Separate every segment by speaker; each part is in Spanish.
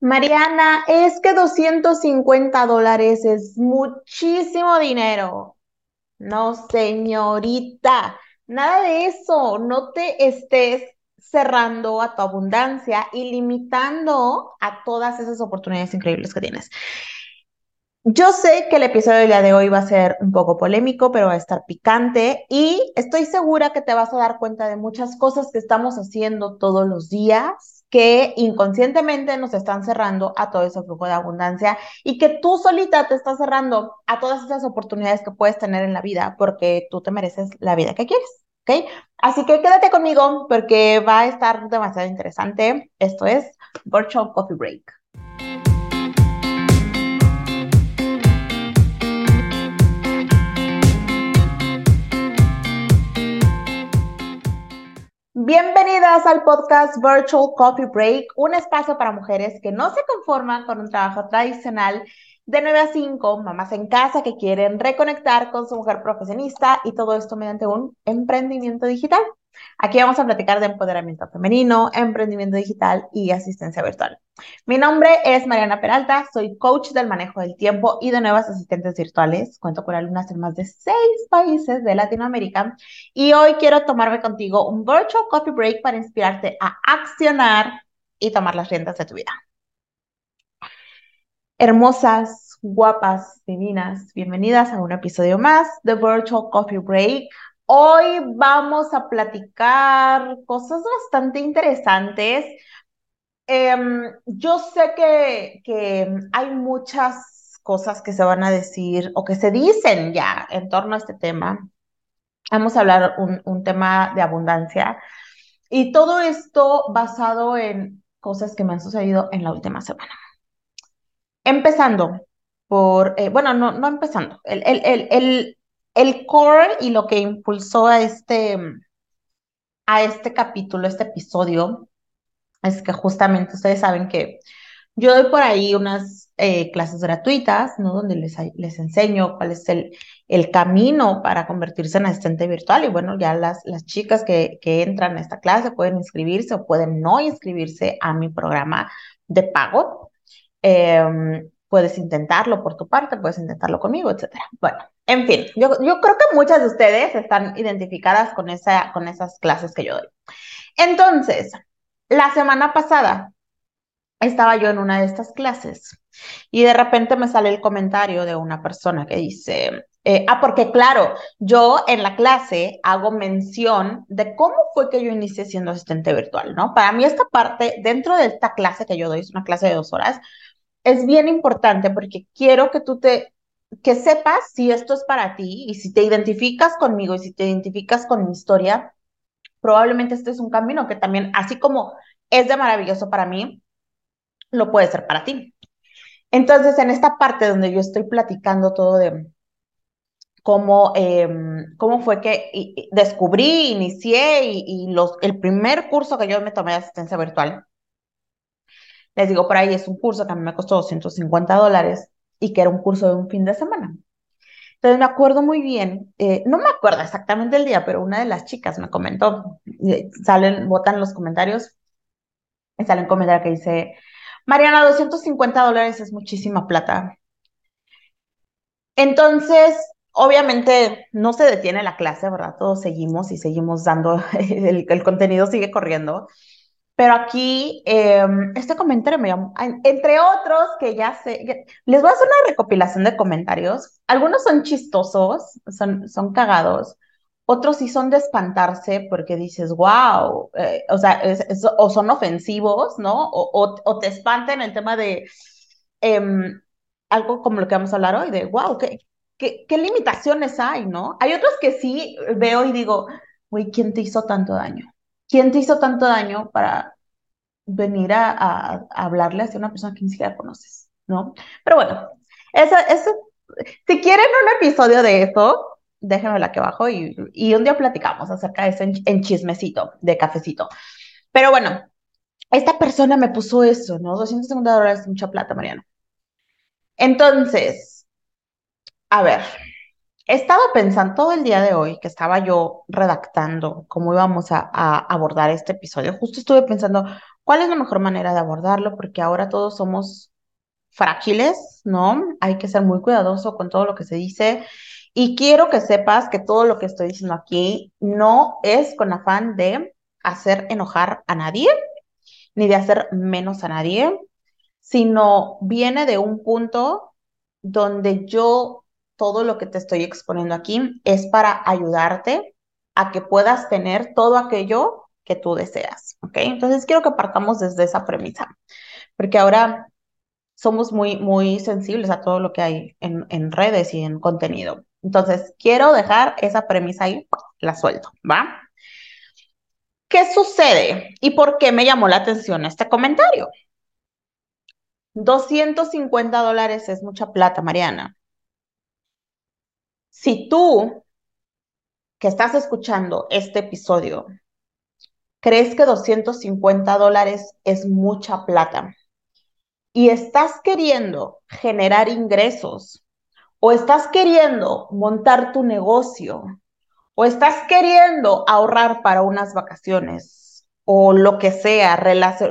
Speaker 1: Mariana, es que 250 dólares es muchísimo dinero. No, señorita, nada de eso. No te estés cerrando a tu abundancia y limitando a todas esas oportunidades increíbles que tienes. Yo sé que el episodio del día de hoy va a ser un poco polémico, pero va a estar picante y estoy segura que te vas a dar cuenta de muchas cosas que estamos haciendo todos los días que inconscientemente nos están cerrando a todo ese flujo de abundancia y que tú solita te estás cerrando a todas esas oportunidades que puedes tener en la vida porque tú te mereces la vida que quieres. ¿Ok? Así que quédate conmigo porque va a estar demasiado interesante. Esto es Virtual Coffee Break. Bienvenidas al podcast Virtual Coffee Break, un espacio para mujeres que no se conforman con un trabajo tradicional de 9 a 5, mamás en casa que quieren reconectar con su mujer profesionista y todo esto mediante un emprendimiento digital. Aquí vamos a platicar de empoderamiento femenino, emprendimiento digital y asistencia virtual. Mi nombre es Mariana Peralta, soy coach del manejo del tiempo y de nuevas asistentes virtuales. Cuento con alumnas en más de seis países de Latinoamérica y hoy quiero tomarme contigo un virtual coffee break para inspirarte a accionar y tomar las riendas de tu vida. Hermosas, guapas, divinas, bienvenidas a un episodio más de Virtual Coffee Break. Hoy vamos a platicar cosas bastante interesantes. Em, yo sé que, que hay muchas cosas que se van a decir o que se dicen ya en torno a este tema. Vamos a hablar un, un tema de abundancia y todo esto basado en cosas que me han sucedido en la última semana. Empezando por, eh, bueno, no, no empezando, el, el, el, el el core y lo que impulsó a este, a este capítulo, este episodio, es que justamente ustedes saben que yo doy por ahí unas eh, clases gratuitas, ¿no? Donde les, les enseño cuál es el, el camino para convertirse en asistente virtual. Y bueno, ya las, las chicas que, que entran a esta clase pueden inscribirse o pueden no inscribirse a mi programa de pago. Em, puedes intentarlo por tu parte, puedes intentarlo conmigo, etcétera. Bueno, en fin, yo, creo que muchas de ustedes están identificadas con esas clases que yo doy. Entonces, la semana pasada estaba yo en una de estas clases y de repente me sale el comentario de una persona que dice, eh, ah, porque claro, yo en la clase hago mención de cómo fue que yo inicié siendo asistente virtual, ¿no? Para mí esta parte, dentro de esta clase que yo doy, es una clase de dos horas, es bien importante porque quiero que tú te, que sepas si esto es para ti y si te identificas conmigo y si te identificas con mi historia, probablemente este es un camino que también, así como es de maravilloso para mí, lo puede ser para ti. Entonces, en esta parte donde yo estoy platicando todo de cómo, em, cómo fue que descubrí, inicié y, los, el primer curso que yo me tomé de asistencia virtual, les digo, por ahí es un curso que a mí me costó 250 dólares y que era un curso de un fin de semana. Entonces me acuerdo muy bien, eh, no me acuerdo exactamente el día, pero una de las chicas me comentó, eh, salen, votan los comentarios, y sale un comentario que dice, Mariana, 250 dólares es muchísima plata. Entonces, obviamente no se detiene la clase, ¿verdad? Todos seguimos y seguimos dando, el contenido sigue corriendo. Pero aquí, em, este comentario me llamó, entre otros que ya sé, les voy a hacer una recopilación de comentarios. Algunos son chistosos, son, son cagados. Otros sí son de espantarse porque dices, wow, eh, o sea, o son ofensivos, ¿no? O, o, te espantan el tema de em, algo como lo que vamos a hablar hoy, de, wow, ¿qué, qué, qué limitaciones hay, ¿no? Hay otros que sí veo y digo, güey, ¿quién te hizo tanto daño? ¿Quién te hizo tanto daño para venir a, hablarle a una persona que ni siquiera conoces? ¿No? Pero bueno, eso, eso, si quieren un episodio de eso, déjenmelo aquí abajo y, y un día platicamos acerca de eso en, chismecito, de cafecito. Pero bueno, esta persona me puso eso, ¿no? 250 dólares es mucha plata, Mariana. Entonces, a ver, He estado pensando todo el día de hoy que estaba yo redactando cómo íbamos a, abordar este episodio. Justo estuve pensando ¿Cuál es la mejor manera de abordarlo? Porque ahora todos somos frágiles, ¿no? Hay que ser muy cuidadoso con todo lo que se dice. Y quiero que sepas que todo lo que estoy diciendo aquí no es con afán de hacer enojar a nadie, ni de hacer menos a nadie, sino viene de un punto donde yo todo lo que te estoy exponiendo aquí es para ayudarte a que puedas tener todo aquello que tú deseas, ¿ok? Entonces quiero que partamos desde esa premisa, porque ahora somos muy, muy sensibles a todo lo que hay en, en redes y en contenido. Entonces, quiero dejar esa premisa ahí, la suelto, ¿va? ¿Qué sucede y por qué me llamó la atención este comentario? 250 dólares es mucha plata, Mariana. Si tú que estás escuchando este episodio crees que 250 dólares es mucha plata y estás queriendo generar ingresos o estás queriendo montar tu negocio o estás queriendo ahorrar para unas vacaciones o lo que sea,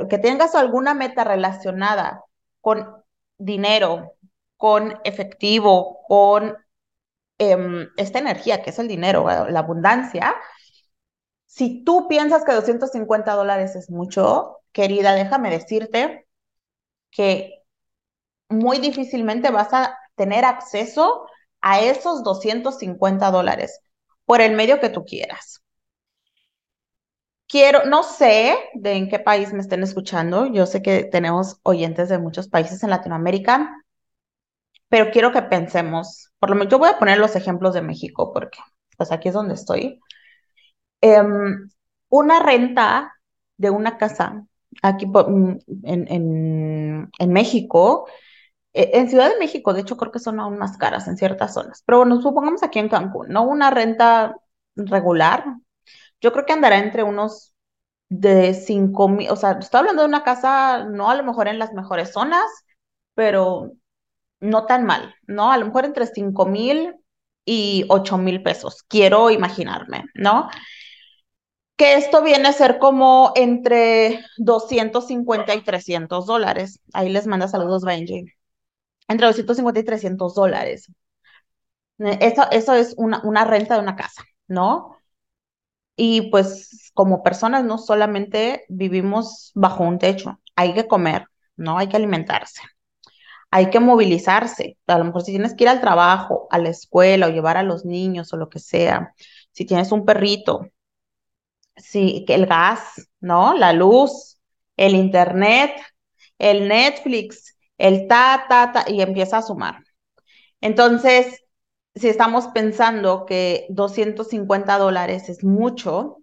Speaker 1: que tengas alguna meta relacionada con dinero, con efectivo, con em, esta energía que es el dinero, la abundancia, si tú piensas que 250 dólares es mucho, querida, déjame decirte que muy difícilmente vas a tener acceso a esos 250 dólares por el medio que tú quieras. Quiero, no sé de en qué país me estén escuchando. Yo sé que tenemos oyentes de muchos países en Latinoamérica, pero quiero que pensemos, por lo menos yo voy a poner los ejemplos de México porque pues aquí es donde estoy. Em, una renta de una casa aquí mm, en, en, México, e, en Ciudad de México, de hecho, creo que son aún más caras en ciertas zonas. Pero bueno, supongamos aquí en Cancún, ¿no? Una renta regular, yo creo que andará entre unos de 5 mil, o sea, estoy hablando de una casa, no a lo mejor en las mejores zonas, pero no tan mal, ¿no? A lo mejor entre 5 mil y 8 mil pesos, quiero imaginarme, ¿no? que esto viene a ser como entre 250 y 300 dólares. Ahí les manda saludos, Benji. Entre 250 y 300 dólares. Eso, eso es una, una renta de una casa, ¿no? Y pues como personas no solamente vivimos bajo un techo, hay que comer, ¿no? Hay que alimentarse, hay que movilizarse. A lo mejor si tienes que ir al trabajo, a la escuela o llevar a los niños o lo que sea, si tienes un perrito, sí, el gas, ¿no? La luz, el internet, el Netflix, el ta, ta, ta, y empieza a sumar. Entonces, si estamos pensando que 250 dólares es mucho,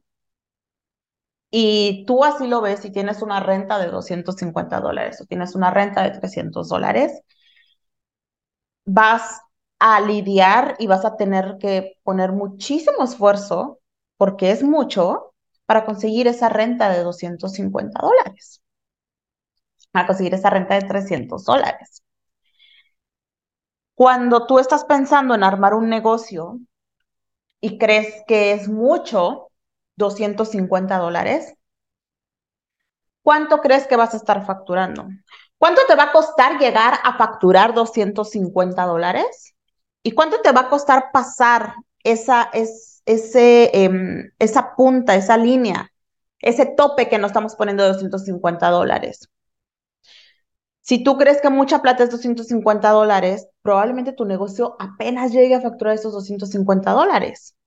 Speaker 1: y tú así lo ves y tienes una renta de 250 dólares o tienes una renta de 300 dólares, vas a lidiar y vas a tener que poner muchísimo esfuerzo, porque es mucho, para conseguir esa renta de 250 dólares, para conseguir esa renta de 300 dólares. Cuando tú estás pensando en armar un negocio y crees que es mucho, 250 dólares, ¿cuánto crees que vas a estar facturando? ¿Cuánto te va a costar llegar a facturar 250 dólares? ¿Y cuánto te va a costar pasar esa, em, esa punta, esa línea, ese tope que nos estamos poniendo de 250 dólares. Si tú crees que mucha plata es 250 dólares, probablemente tu negocio apenas llegue a facturar esos 250 dólares.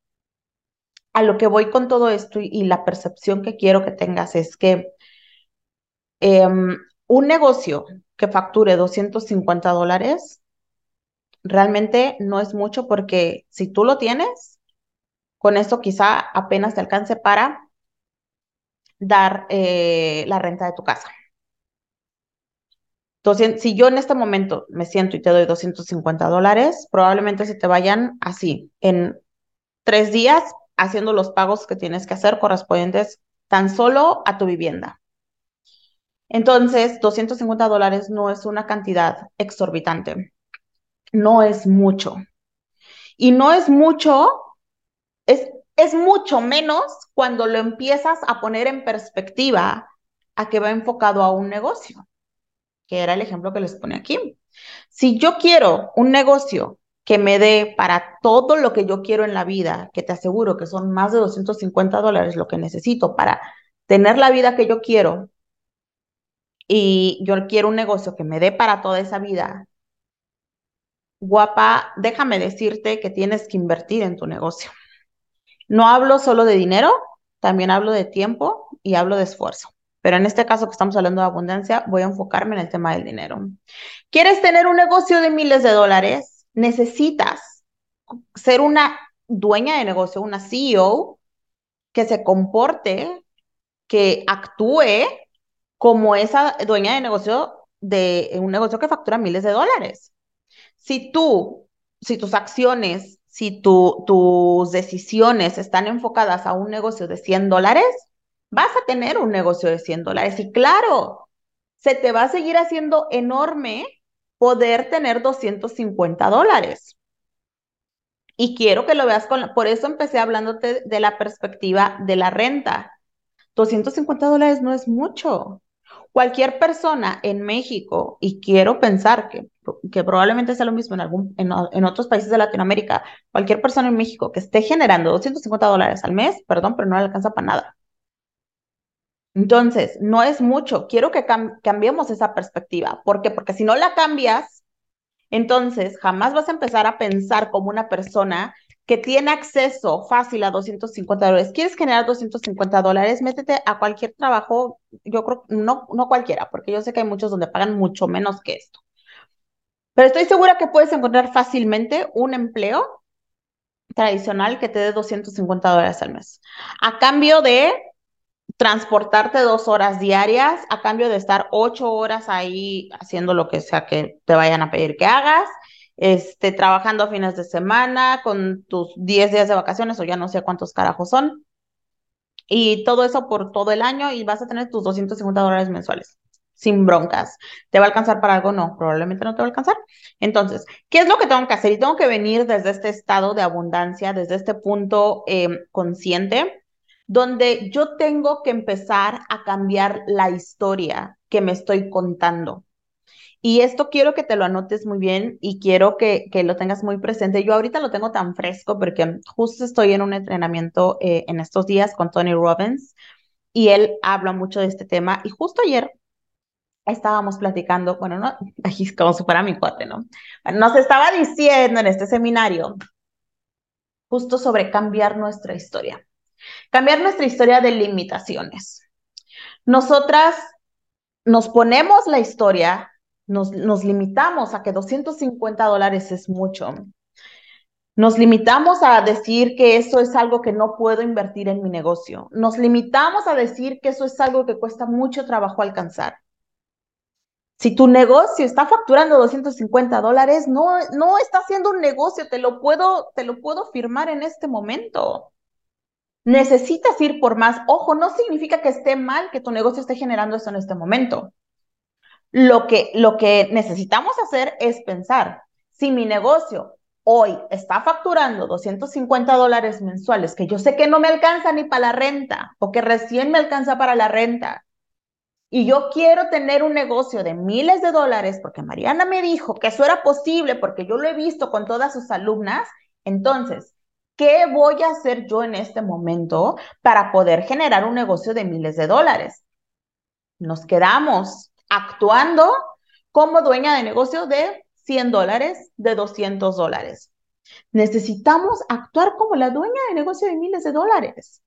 Speaker 1: A lo que voy con todo esto y, la percepción que quiero que tengas es que em, un negocio que facture 250 dólares realmente no es mucho porque si tú lo tienes, con esto quizá apenas te alcance para dar eh, la renta de tu casa. Entonces, si yo en este momento me siento y te doy 250 dólares, probablemente se te vayan así, en tres días, haciendo los pagos que tienes que hacer correspondientes tan solo a tu vivienda. Entonces, 250 dólares no es una cantidad exorbitante, no es mucho. Y no es mucho es, es mucho menos cuando lo empiezas a poner en perspectiva a que va enfocado a un negocio, que era el ejemplo que les pone aquí. Si yo quiero un negocio que me dé para todo lo que yo quiero en la vida, que te aseguro que son más de 250 dólares lo que necesito para tener la vida que yo quiero, y yo quiero un negocio que me dé para toda esa vida, guapa, déjame decirte que tienes que invertir en tu negocio. No hablo solo de dinero, también hablo de tiempo y hablo de esfuerzo. Pero en este caso que estamos hablando de abundancia, voy a enfocarme en el tema del dinero. ¿Quieres tener un negocio de miles de dólares? Necesitas ser una dueña de negocio, una CEO que se comporte, que actúe como esa dueña de negocio de un negocio que factura miles de dólares. Si tú, si tus acciones, si tus decisiones están enfocadas a un negocio de 100 dólares, vas a tener un negocio de 100 dólares. Y claro, se te va a seguir haciendo enorme poder tener 250 dólares. Y quiero que lo veas con, por eso empecé hablándote de la perspectiva de la renta. 250 dólares no es mucho. Cualquier persona en México, y quiero pensar que, que probablemente sea lo mismo en, algún, en, en, otros países de Latinoamérica, cualquier persona en México que esté generando 250 dólares al mes, perdón, pero no le alcanza para nada. Entonces, no es mucho. Quiero que cambiemos esa perspectiva. ¿Por qué? Porque si no la cambias, entonces jamás vas a empezar a pensar como una persona que tiene acceso fácil a 250 dólares. ¿Quieres generar 250 dólares? Métete a cualquier trabajo, yo creo, no, no cualquiera, porque yo sé que hay muchos donde pagan mucho menos que esto. Pero estoy segura que puedes encontrar fácilmente un empleo tradicional que te dé 250 dólares al mes. A cambio de transportarte dos horas diarias, a cambio de estar ocho horas ahí haciendo lo que sea que te vayan a pedir que hagas, este, trabajando a fines de semana, con tus 10 días de vacaciones o ya no sé cuántos carajos son. Y todo eso por todo el año y vas a tener tus 250 dólares mensuales, sin broncas. ¿Te va a alcanzar para algo? No, probablemente no te va a alcanzar. Entonces, ¿qué es lo que tengo que hacer? Y tengo que venir desde este estado de abundancia, desde este punto em, consciente, donde yo tengo que empezar a cambiar la historia que me estoy contando. Y esto quiero que te lo anotes muy bien y quiero que, que, lo tengas muy presente. Yo ahorita lo tengo tan fresco porque justo estoy en un entrenamiento eh, en estos días con Tony Robbins y él habla mucho de este tema. Y justo ayer estábamos platicando, bueno, no, como si mi cuate, ¿no? Nos estaba diciendo en este seminario justo sobre cambiar nuestra historia. Cambiar nuestra historia de limitaciones. Nosotras nos ponemos la historia nos, limitamos a que 250 dólares es mucho. Nos limitamos a decir que eso es algo que no puedo invertir en mi negocio. Nos limitamos a decir que eso es algo que cuesta mucho trabajo alcanzar. Si tu negocio está facturando 250 dólares, no, no está haciendo un negocio, te lo, puedo, te lo puedo firmar en este momento. Necesitas ir por más. Ojo, no significa que esté mal que tu negocio esté generando eso en este momento. Lo que, lo que necesitamos hacer es pensar, si mi negocio hoy está facturando 250 dólares mensuales, que yo sé que no me alcanza ni para la renta, o que recién me alcanza para la renta, y yo quiero tener un negocio de miles de dólares, porque Mariana me dijo que eso era posible, porque yo lo he visto con todas sus alumnas, entonces, ¿qué voy a hacer yo en este momento para poder generar un negocio de miles de dólares? Nos quedamos actuando como dueña de negocio de 100 dólares, de 200 dólares. Necesitamos actuar como la dueña de negocio de miles de dólares.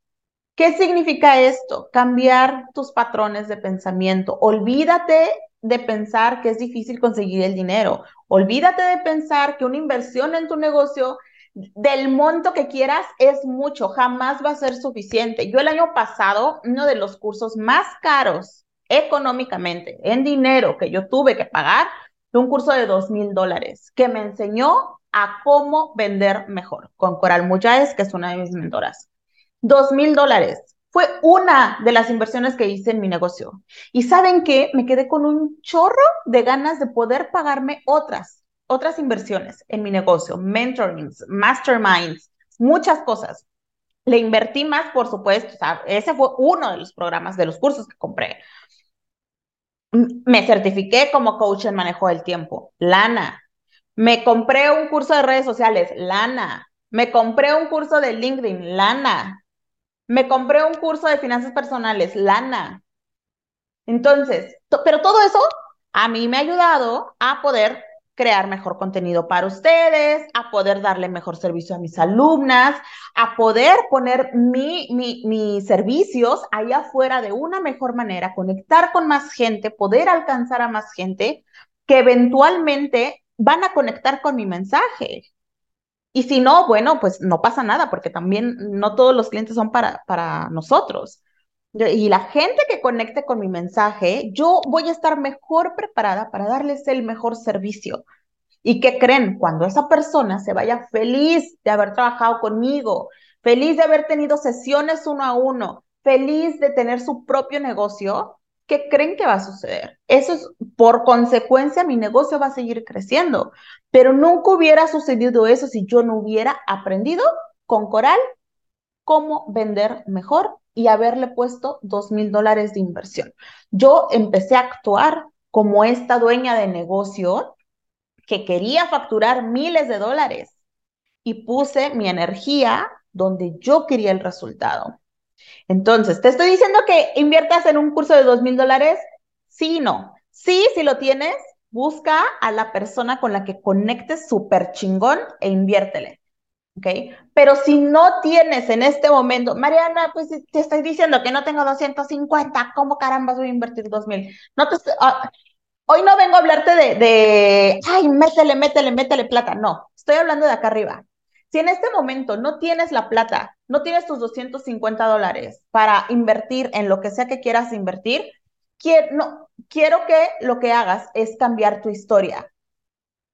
Speaker 1: ¿Qué significa esto? Cambiar tus patrones de pensamiento. Olvídate de pensar que es difícil conseguir el dinero. Olvídate de pensar que una inversión en tu negocio del monto que quieras es mucho, jamás va a ser suficiente. Yo el año pasado, uno de los cursos más caros económicamente, en dinero que yo tuve que pagar, un curso de dos mil dólares que me enseñó a cómo vender mejor con Coral Muyáez, que es una de mis mentoras. Dos mil dólares. Fue una de las inversiones que hice en mi negocio. Y saben qué? Me quedé con un chorro de ganas de poder pagarme otras, otras inversiones en mi negocio, mentorings, masterminds, muchas cosas. Le invertí más, por supuesto. ese fue uno de los programas de los cursos que compré. Me certifiqué como coach en manejo del tiempo. Lana. Me compré un curso de redes sociales. Lana. Me compré un curso de LinkedIn. Lana. Me compré un curso de finanzas personales. Lana. Entonces, pero todo eso a mí me ha ayudado a poder crear mejor contenido para ustedes, a poder darle mejor servicio a mis alumnas, a poder poner mi, mis servicios allá afuera de una mejor manera, conectar con más gente, poder alcanzar a más gente que eventualmente van a conectar con mi mensaje. Y si no, bueno, pues no pasa nada, porque también no todos los clientes son para, para nosotros. Y la gente que conecte con mi mensaje, yo voy a estar mejor preparada para darles el mejor servicio. ¿Y qué creen? Cuando esa persona se vaya feliz de haber trabajado conmigo, feliz de haber tenido sesiones uno a uno, feliz de tener su propio negocio, ¿qué creen que va a suceder? Eso es, por consecuencia, mi negocio va a seguir creciendo. Pero nunca hubiera sucedido eso si yo no hubiera aprendido con Coral cómo vender mejor y haberle puesto dos mil dólares de inversión. Yo empecé a actuar como esta dueña de negocio que quería facturar miles de dólares y puse mi energía donde yo quería el resultado. Entonces, ¿te estoy diciendo que inviertas en un curso de dos mil dólares? Sí, no. Sí, si lo tienes, busca a la persona con la que conectes súper chingón e inviértele. ¿Ok? Pero si no tienes en este momento, Mariana, pues te estoy diciendo que no tengo 250, ¿cómo caramba voy a invertir 2000? No te ah, hoy no vengo a hablarte de, de, ay, métele, métele, métele plata, no, estoy hablando de acá arriba. Si en este momento no tienes la plata, no tienes tus 250 dólares para invertir en lo que sea que quieras invertir, quiero, no, quiero que lo que hagas es cambiar tu historia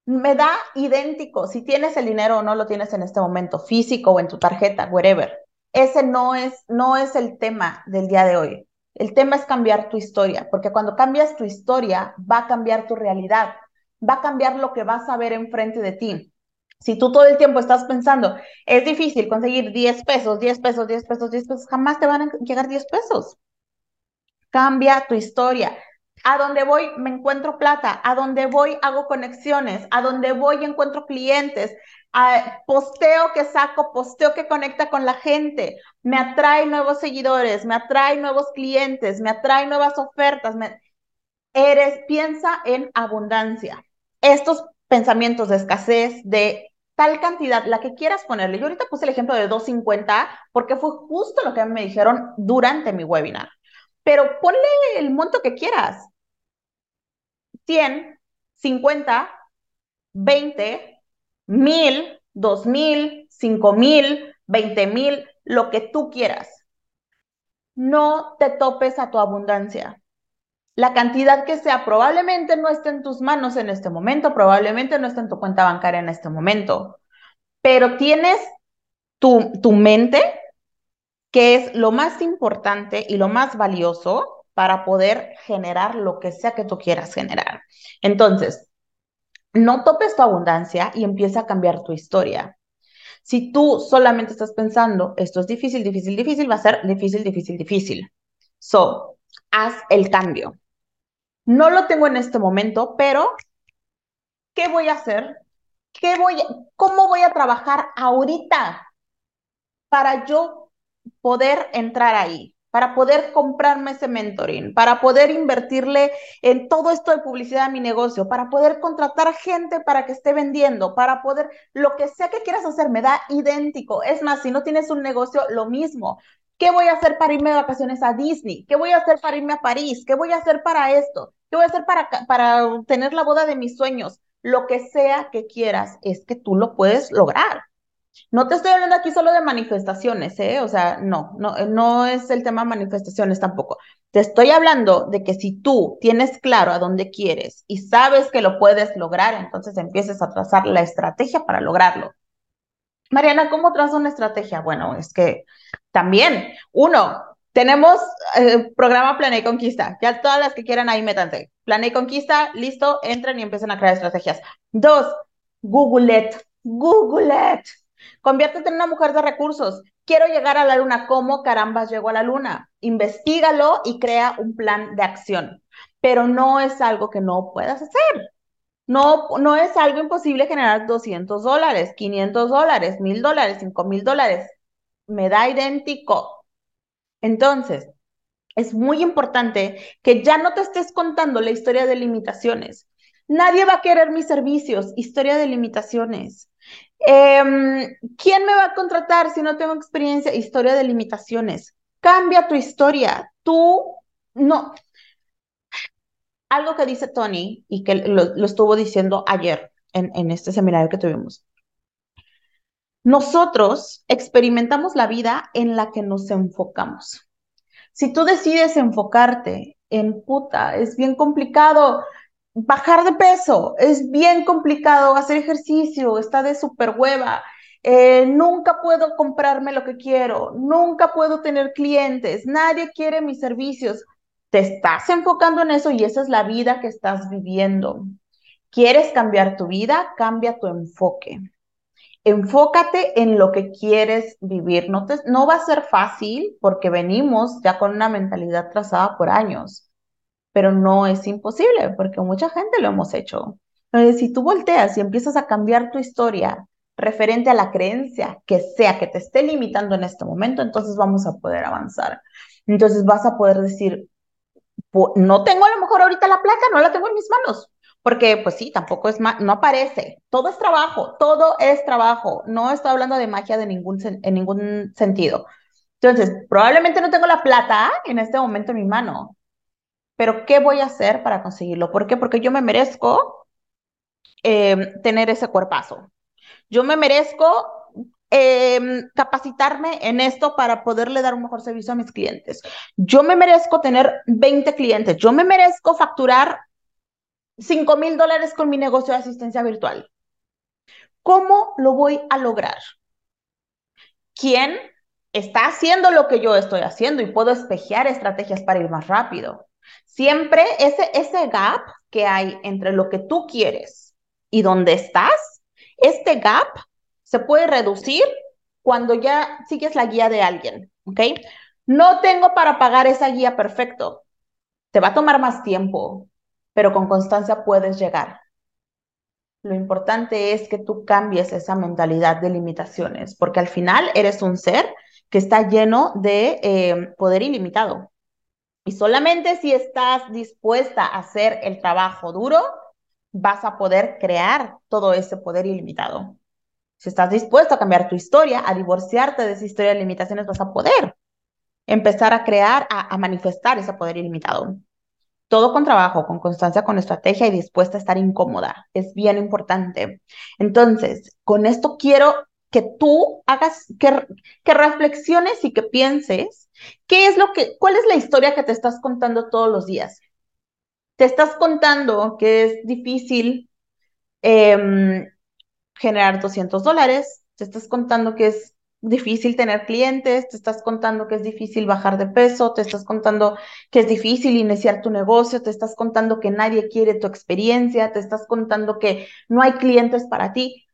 Speaker 1: me da idéntico si tienes el dinero o no lo tienes en este momento, físico o en tu tarjeta, wherever. Ese no es, no es el tema del día de hoy. El tema es cambiar tu historia, porque cuando cambias tu historia, va a cambiar tu realidad, va a cambiar lo que vas a ver enfrente de ti. Si tú todo el tiempo estás pensando, es difícil conseguir 10 pesos, 10 pesos, 10 pesos, 10 pesos, jamás te van a llegar 10 pesos. Cambia tu historia. A donde voy me encuentro plata, a donde voy hago conexiones, a donde voy encuentro clientes, posteo que saco, posteo que conecta con la gente, me atrae nuevos seguidores, me atrae nuevos clientes, me atrae nuevas ofertas. Eres, piensa en abundancia. Estos pensamientos de escasez, de tal cantidad, la que quieras ponerle. Yo ahorita puse el ejemplo de 250 porque fue justo lo que me dijeron durante mi webinar. Pero ponle el monto que quieras. 100, 50, 20, 1000, 2000, 5000, 20000, lo que tú quieras. No te topes a tu abundancia. La cantidad que sea probablemente no esté en tus manos en este momento, probablemente no esté en tu cuenta bancaria en este momento, pero tienes tu, tu mente, que es lo más importante y lo más valioso, para poder generar lo que sea que tú quieras generar. Entonces, no topes tu abundancia y empieza a cambiar tu historia. Si tú solamente estás pensando, esto es difícil, difícil, difícil, va a ser difícil, difícil, difícil. So, haz el cambio. No lo tengo en este momento, pero ¿qué voy a hacer? ¿Qué voy, ¿Cómo voy a trabajar ahorita para yo poder entrar ahí? para poder comprarme ese mentoring, para poder invertirle en todo esto de publicidad a mi negocio, para poder contratar gente para que esté vendiendo, para poder, lo que sea que quieras hacer, me da idéntico. Es más, si no tienes un negocio, lo mismo. ¿Qué voy a hacer para irme de vacaciones a Disney? ¿Qué voy a hacer para irme a París? ¿Qué voy a hacer para esto? ¿Qué voy a hacer para, para tener la boda de mis sueños? Lo que sea que quieras, es que tú lo puedes lograr. No te estoy hablando aquí solo de manifestaciones, ¿eh? O sea, no, no, no es el tema manifestaciones tampoco. Te estoy hablando de que si tú tienes claro a dónde quieres y sabes que lo puedes lograr, entonces empieces a trazar la estrategia para lograrlo. Mariana, ¿cómo trazo una estrategia? Bueno, es que también, uno, tenemos eh, programa Plan y Conquista. Ya todas las que quieran ahí métanse. Plan y Conquista, listo, entren y empiecen a crear estrategias. Dos, Google it. Google it. Conviértete en una mujer de recursos. Quiero llegar a la luna. ¿Cómo carambas llego a la luna? Investígalo y crea un plan de acción. pero no es algo que no puedas hacer. No, no es algo imposible generar 200 dólares, 500 dólares, 1000 dólares, 5000 dólares. Me da idéntico. Entonces, es muy importante que ya no te estés contando la historia de limitaciones. Nadie va a querer mis servicios, historia de limitaciones. Em, ¿Quién me va a contratar si no tengo experiencia? Historia de limitaciones. Cambia tu historia. Tú no. Algo que dice Tony y que lo, estuvo diciendo ayer en, en este seminario que tuvimos. Nosotros experimentamos la vida en la que nos enfocamos. Si tú decides enfocarte en puta, es bien complicado bajar de peso, es bien complicado hacer ejercicio, está de super hueva, eh, nunca puedo comprarme lo que quiero, nunca puedo tener clientes, nadie quiere mis servicios. Te estás enfocando en eso y esa es la vida que estás viviendo. ¿Quieres cambiar tu vida? Cambia tu enfoque. Enfócate en lo que quieres vivir. No, te, no va a ser fácil porque venimos ya con una mentalidad trazada por años, pero no es imposible porque mucha gente lo hemos hecho. Entonces, si tú volteas y empiezas a cambiar tu historia referente a la creencia que sea que te esté limitando en este momento, entonces vamos a poder avanzar. Entonces vas a poder decir, no tengo a lo mejor ahorita la plata, no la tengo en mis manos, porque pues sí, tampoco es, no aparece, todo es trabajo, todo es trabajo, no estoy hablando de magia de ningún, en ningún sentido. Entonces, probablemente no tengo la plata en este momento en mi mano, pero ¿qué voy a hacer para conseguirlo? ¿Por qué? Porque yo me merezco eh, tener ese cuerpazo. Yo me merezco Em, capacitarme en esto para poderle dar un mejor servicio a mis clientes. Yo me merezco tener 20 clientes. Yo me merezco facturar 5 mil dólares con mi negocio de asistencia virtual. ¿Cómo lo voy a lograr? ¿Quién está haciendo lo que yo estoy haciendo y puedo espejear estrategias para ir más rápido? Siempre ese, ese gap que hay entre lo que tú quieres y dónde estás, este gap se puede reducir cuando ya sigues la guía de alguien, ¿ok? No tengo para pagar esa guía perfecto. Te va a tomar más tiempo, pero con constancia puedes llegar. Lo importante es que tú cambies esa mentalidad de limitaciones, porque al final eres un ser que está lleno de eh, poder ilimitado. Y solamente si estás dispuesta a hacer el trabajo duro, vas a poder crear todo ese poder ilimitado. Si estás dispuesto a cambiar tu historia, a divorciarte de esa historia de limitaciones, vas a poder empezar a crear, a, manifestar ese poder ilimitado. Todo con trabajo, con constancia, con estrategia y dispuesta a estar incómoda. Es bien importante. Entonces, con esto quiero que tú hagas, que, que reflexiones y que pienses qué es lo que, cuál es la historia que te estás contando todos los días. Te estás contando que es difícil eh, generar 200 dólares, te estás contando que es difícil tener clientes, te estás contando que es difícil bajar de peso, te estás contando que es difícil iniciar tu negocio, te estás contando que nadie quiere tu experiencia, te estás contando que no hay clientes para ti.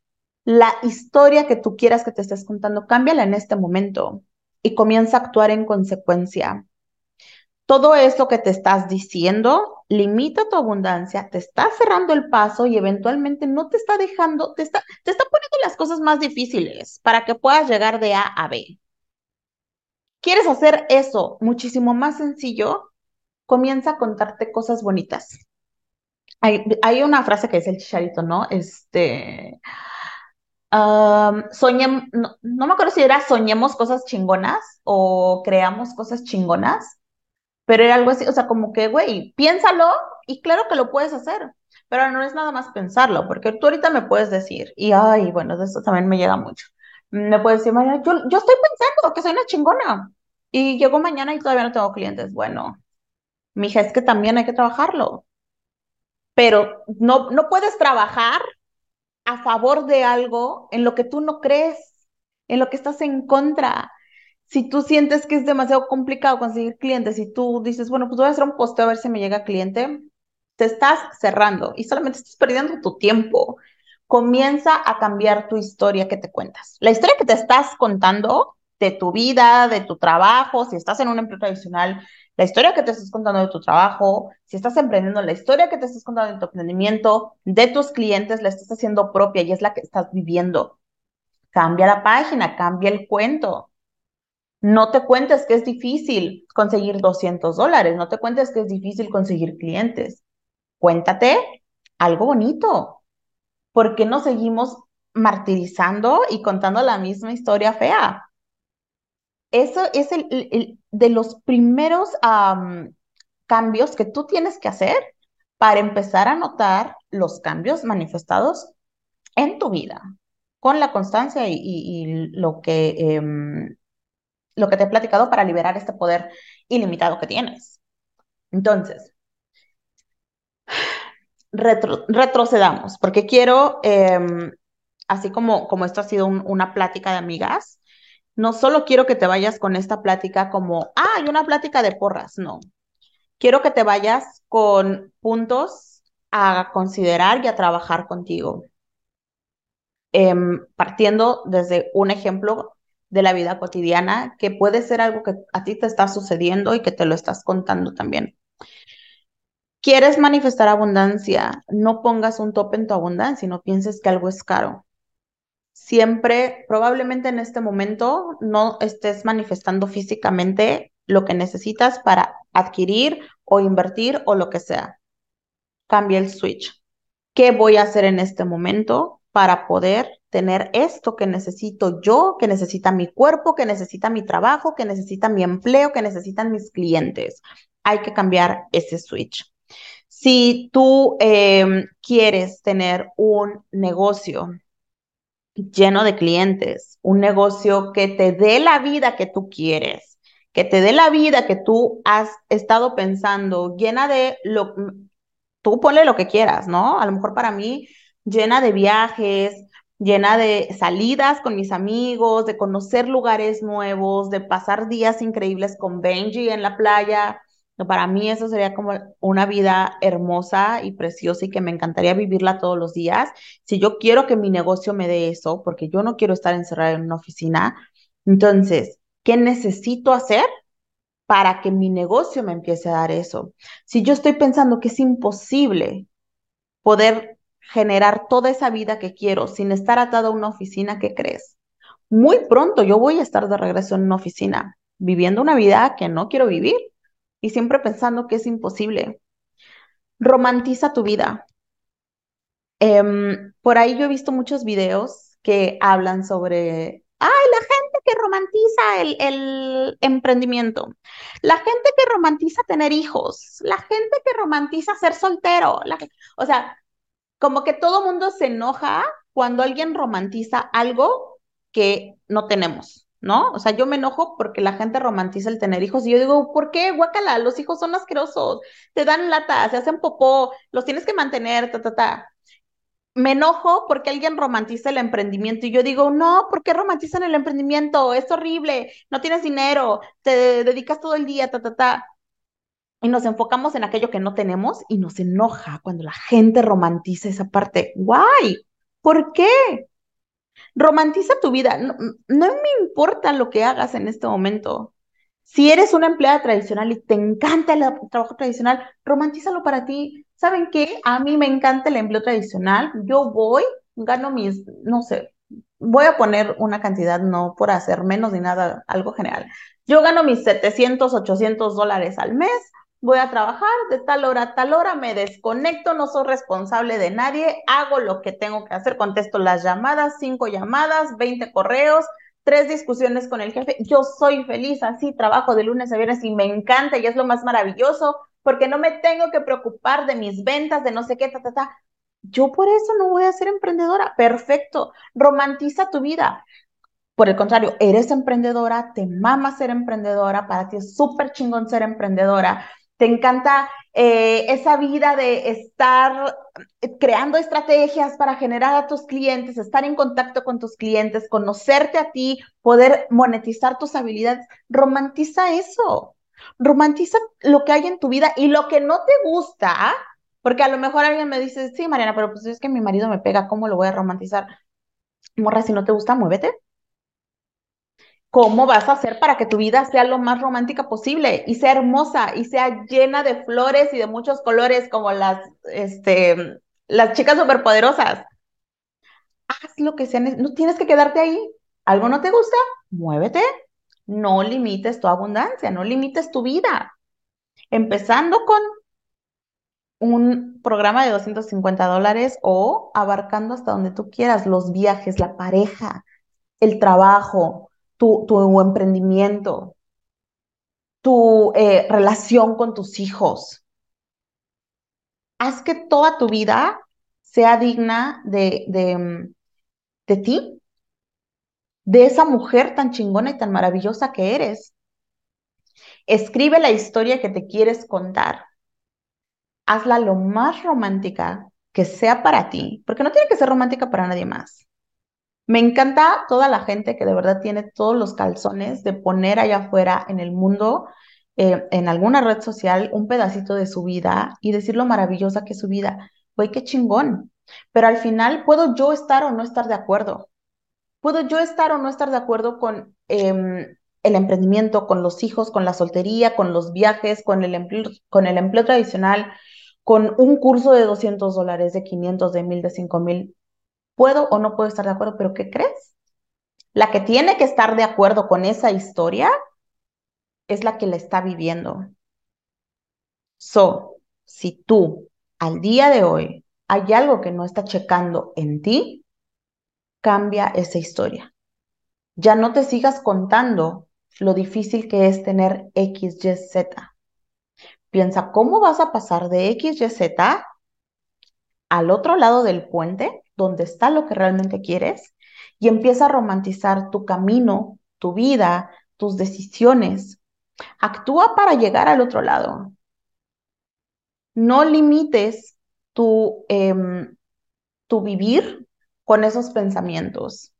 Speaker 1: La historia que tú quieras que te estés contando, cámbiala en este momento y comienza a actuar en consecuencia todo eso que te estás diciendo limita tu abundancia, te está cerrando el paso y eventualmente no te está dejando, te está, te está poniendo las cosas más difíciles para que puedas llegar de A a B. ¿Quieres hacer eso muchísimo más sencillo? Comienza a contarte cosas bonitas. Hay, una frase que es el chicharito, ¿no? Este, um, no, no me acuerdo si era soñemos cosas chingonas o creamos cosas chingonas pero era algo así, o sea, como que, güey, piénsalo y claro que lo puedes hacer, pero no es nada más pensarlo, porque tú ahorita me puedes decir, y ay, bueno, de eso también me llega mucho. Me puedes decir, María, yo, yo estoy pensando que soy una chingona y llego mañana y todavía no tengo clientes. Bueno, mija, es que también hay que trabajarlo, pero no, no puedes trabajar a favor de algo en lo que tú no crees, en lo que estás en contra si tú sientes que es demasiado complicado conseguir clientes y tú dices, bueno, pues voy a hacer un posteo a ver si me llega cliente, te estás cerrando y solamente estás perdiendo tu tiempo. Comienza a cambiar tu historia que te cuentas. La historia que te estás contando de tu vida, de tu trabajo, si estás en un empleo tradicional, la historia que te estás contando de tu trabajo, si estás emprendiendo, la historia que te estás contando de tu emprendimiento, de tus clientes, la estás haciendo propia y es la que estás viviendo. Cambia la página, cambia el cuento. No te cuentes que es difícil conseguir 200 dólares, no te cuentes que es difícil conseguir clientes. Cuéntate algo bonito. ¿Por qué no seguimos martirizando y contando la misma historia fea? Eso es el, de los primeros cambios que tú tienes que hacer para empezar a notar los cambios manifestados en tu vida, con la constancia y, lo, que, em, lo que te he platicado para liberar este poder ilimitado que tienes. Entonces, retrocedamos, porque quiero, em, así como, como esto ha sido una plática de amigas, no solo quiero que te vayas con esta plática como, ah, hay una plática de porras, no. Quiero que te vayas con puntos a considerar y a trabajar contigo. Em, partiendo desde un ejemplo de la vida cotidiana, que puede ser algo que a ti te está sucediendo y que te lo estás contando también. ¿Quieres manifestar abundancia? No pongas un tope en tu abundancia y no pienses que algo es caro siempre, probablemente en este momento, no estés manifestando físicamente lo que necesitas para adquirir o invertir o lo que sea. Cambia el switch. ¿Qué voy a hacer en este momento para poder tener esto que necesito yo, que necesita mi cuerpo, que necesita mi trabajo, que necesita mi empleo, que necesitan mis clientes? Hay que cambiar ese switch. Si tú em, quieres tener un negocio lleno de clientes, un negocio que te dé la vida que tú quieres, que te dé la vida que tú has estado pensando, llena de lo, tú ponle lo que quieras, ¿no? A lo mejor para mí, llena de viajes, llena de salidas con mis amigos, de conocer lugares nuevos, de pasar días increíbles con Benji en la playa, para mí eso sería como una vida hermosa y preciosa y que me encantaría vivirla todos los días. Si yo quiero que mi negocio me dé eso, porque yo no quiero estar encerrada en una oficina, entonces, ¿qué necesito hacer para que mi negocio me empiece a dar eso? Si yo estoy pensando que es imposible poder generar toda esa vida que quiero sin estar atada a una oficina, ¿qué crees? Muy pronto yo voy a estar de regreso en una oficina, viviendo una vida que no quiero vivir y siempre pensando que es imposible. Romantiza tu vida. Em, por ahí yo he visto muchos videos que hablan sobre, ay, la gente que romantiza el, emprendimiento, la gente que romantiza tener hijos, la gente que romantiza ser soltero, la, o sea, como que todo mundo se enoja cuando alguien romantiza algo que no tenemos. ¿No? O sea, yo me enojo porque la gente romantiza el tener hijos y yo digo, ¿por qué? Guácala, los hijos son asquerosos, te dan lata, se hacen popó, los tienes que mantener, ta, ta, ta. Me enojo porque alguien romantiza el emprendimiento y yo digo, no, ¿por qué romantizan el emprendimiento? Es horrible, no tienes dinero, te dedicas todo el día, ta, ta, ta. Y nos enfocamos en aquello que no tenemos y nos enoja cuando la gente romantiza esa parte. Guay, ¿por qué? Romantiza tu vida. No, me importa lo que hagas en este momento. Si eres una empleada tradicional y te encanta el trabajo tradicional, romantízalo para ti. ¿Saben qué? A mí me encanta el empleo tradicional. Yo voy, gano mis, no sé, voy a poner una cantidad, no por hacer menos ni nada, algo general. Yo gano mis 700, 800 dólares al mes voy a trabajar de tal hora a tal hora, me desconecto, no soy responsable de nadie, hago lo que tengo que hacer, contesto las llamadas, cinco llamadas, 20 correos, tres discusiones con el jefe. Yo soy feliz así, trabajo de lunes a viernes y me encanta y es lo más maravilloso porque no me tengo que preocupar de mis ventas, de no sé qué, ta, ta, ta. Yo por eso no voy a ser emprendedora. Perfecto. Romantiza tu vida. Por el contrario, eres emprendedora, te mama ser emprendedora, para ti es súper chingón ser emprendedora te encanta eh, esa vida de estar creando estrategias para generar a tus clientes, estar en contacto con tus clientes, conocerte a ti, poder monetizar tus habilidades. Romantiza eso. Romantiza lo que hay en tu vida y lo que no te gusta, porque a lo mejor alguien me dice, sí, Mariana, pero pues es que mi marido me pega, ¿cómo lo voy a romantizar? Morra, si no te gusta, muévete ¿Cómo vas a hacer para que tu vida sea lo más romántica posible y sea hermosa y sea llena de flores y de muchos colores como las, este, las chicas superpoderosas? Haz lo que sea, no tienes que quedarte ahí. ¿Algo no te gusta? Muévete. No limites tu abundancia, no limites tu vida. Empezando con un programa de 250 dólares o abarcando hasta donde tú quieras, los viajes, la pareja, el trabajo, tu, emprendimiento, tu eh, relación con tus hijos. Haz que toda tu vida sea digna de, de, de ti, de esa mujer tan chingona y tan maravillosa que eres. Escribe la historia que te quieres contar. Hazla lo más romántica que sea para ti, porque no tiene que ser romántica para nadie más. Me encanta toda la gente que de verdad tiene todos los calzones de poner allá afuera en el mundo, eh, en alguna red social, un pedacito de su vida y decir lo maravillosa que es su vida. Güey, qué chingón. Pero al final, ¿puedo yo estar o no estar de acuerdo? ¿Puedo yo estar o no estar de acuerdo con em, el emprendimiento, con los hijos, con la soltería, con los viajes, con el empleo, con el empleo tradicional, con un curso de 200 dólares, de 500, de 1000, de 5000? Puedo o no puedo estar de acuerdo, pero ¿qué crees? La que tiene que estar de acuerdo con esa historia es la que la está viviendo. So, si tú al día de hoy hay algo que no está checando en ti, cambia esa historia. Ya no te sigas contando lo difícil que es tener X, Y, Z. Piensa cómo vas a pasar de X, Y, Z al otro lado del puente donde está lo que realmente quieres y empieza a romantizar tu camino, tu vida, tus decisiones. Actúa para llegar al otro lado. No limites tu, em, tu vivir con esos pensamientos.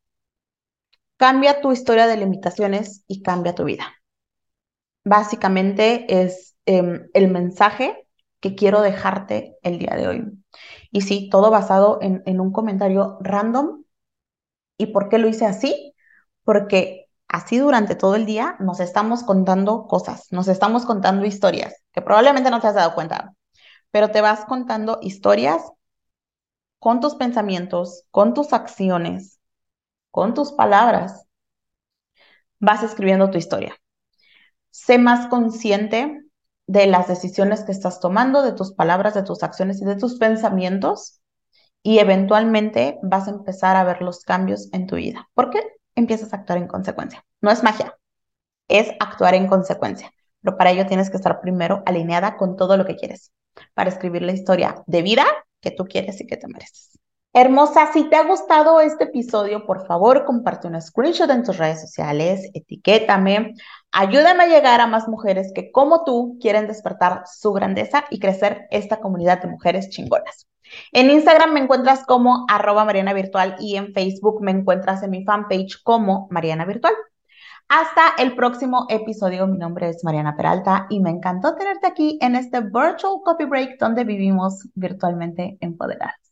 Speaker 1: Cambia tu historia de limitaciones y cambia tu vida. Básicamente es em, el mensaje que quiero dejarte el día de hoy. Y sí, todo basado en, un comentario random. ¿Y por qué lo hice así? Porque así durante todo el día nos estamos contando cosas, nos estamos contando historias, que probablemente no te has dado cuenta, pero te vas contando historias con tus pensamientos, con tus acciones, con tus palabras. Vas escribiendo tu historia. Sé más consciente de las decisiones que estás tomando, de tus palabras, de tus acciones y de tus pensamientos y eventualmente vas a empezar a ver los cambios en tu vida. ¿Por qué? Empiezas a actuar en consecuencia. No es magia, es actuar en consecuencia. Pero para ello tienes que estar primero alineada con todo lo que quieres, para escribir la historia de vida que tú quieres y que te mereces. Hermosa, si te ha gustado este episodio, por favor, comparte un screenshot en tus redes sociales, etiquétame, ayúdame a llegar a más mujeres que como tú quieren despertar su grandeza y crecer esta comunidad de mujeres chingonas. En Instagram me encuentras como arroba Mariana Virtual y en Facebook me encuentras en mi fanpage como Mariana Virtual. Hasta el próximo episodio. Mi nombre es Mariana Peralta y me encantó tenerte aquí en este Virtual Coffee Break donde vivimos virtualmente empoderadas.